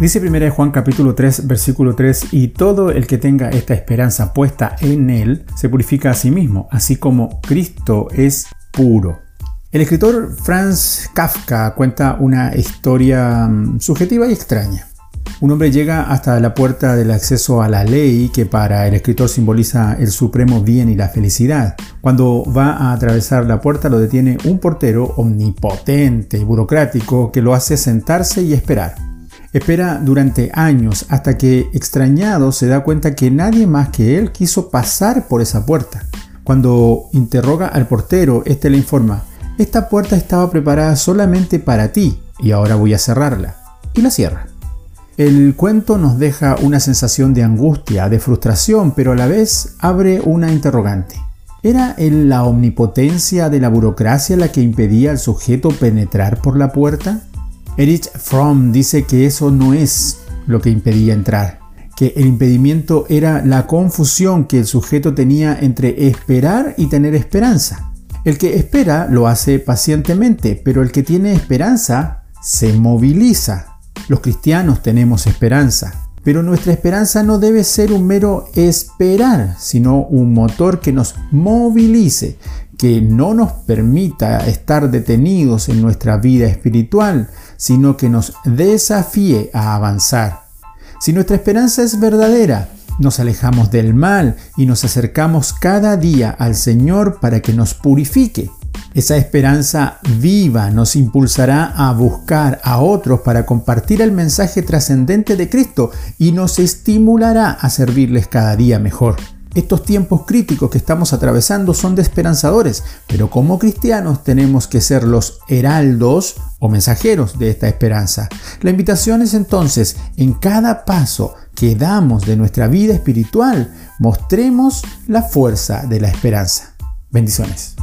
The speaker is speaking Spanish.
Dice 1 Juan capítulo 3 versículo 3, y todo el que tenga esta esperanza puesta en él se purifica a sí mismo, así como Cristo es puro. El escritor Franz Kafka cuenta una historia mm, subjetiva y extraña. Un hombre llega hasta la puerta del acceso a la ley que para el escritor simboliza el supremo bien y la felicidad. Cuando va a atravesar la puerta lo detiene un portero omnipotente y burocrático que lo hace sentarse y esperar. Espera durante años hasta que extrañado se da cuenta que nadie más que él quiso pasar por esa puerta. Cuando interroga al portero, este le informa, esta puerta estaba preparada solamente para ti y ahora voy a cerrarla. Y la cierra. El cuento nos deja una sensación de angustia, de frustración, pero a la vez abre una interrogante. ¿Era la omnipotencia de la burocracia la que impedía al sujeto penetrar por la puerta? Erich Fromm dice que eso no es lo que impedía entrar, que el impedimento era la confusión que el sujeto tenía entre esperar y tener esperanza. El que espera lo hace pacientemente, pero el que tiene esperanza se moviliza, los cristianos tenemos esperanza, pero nuestra esperanza no debe ser un mero esperar, sino un motor que nos movilice, que no nos permita estar detenidos en nuestra vida espiritual, sino que nos desafíe a avanzar. Si nuestra esperanza es verdadera, nos alejamos del mal y nos acercamos cada día al Señor para que nos purifique. Esa esperanza viva nos impulsará a buscar a otros para compartir el mensaje trascendente de Cristo y nos estimulará a servirles cada día mejor. Estos tiempos críticos que estamos atravesando son desesperanzadores, pero como cristianos tenemos que ser los heraldos o mensajeros de esta esperanza. La invitación es entonces, en cada paso que damos de nuestra vida espiritual, mostremos la fuerza de la esperanza. Bendiciones.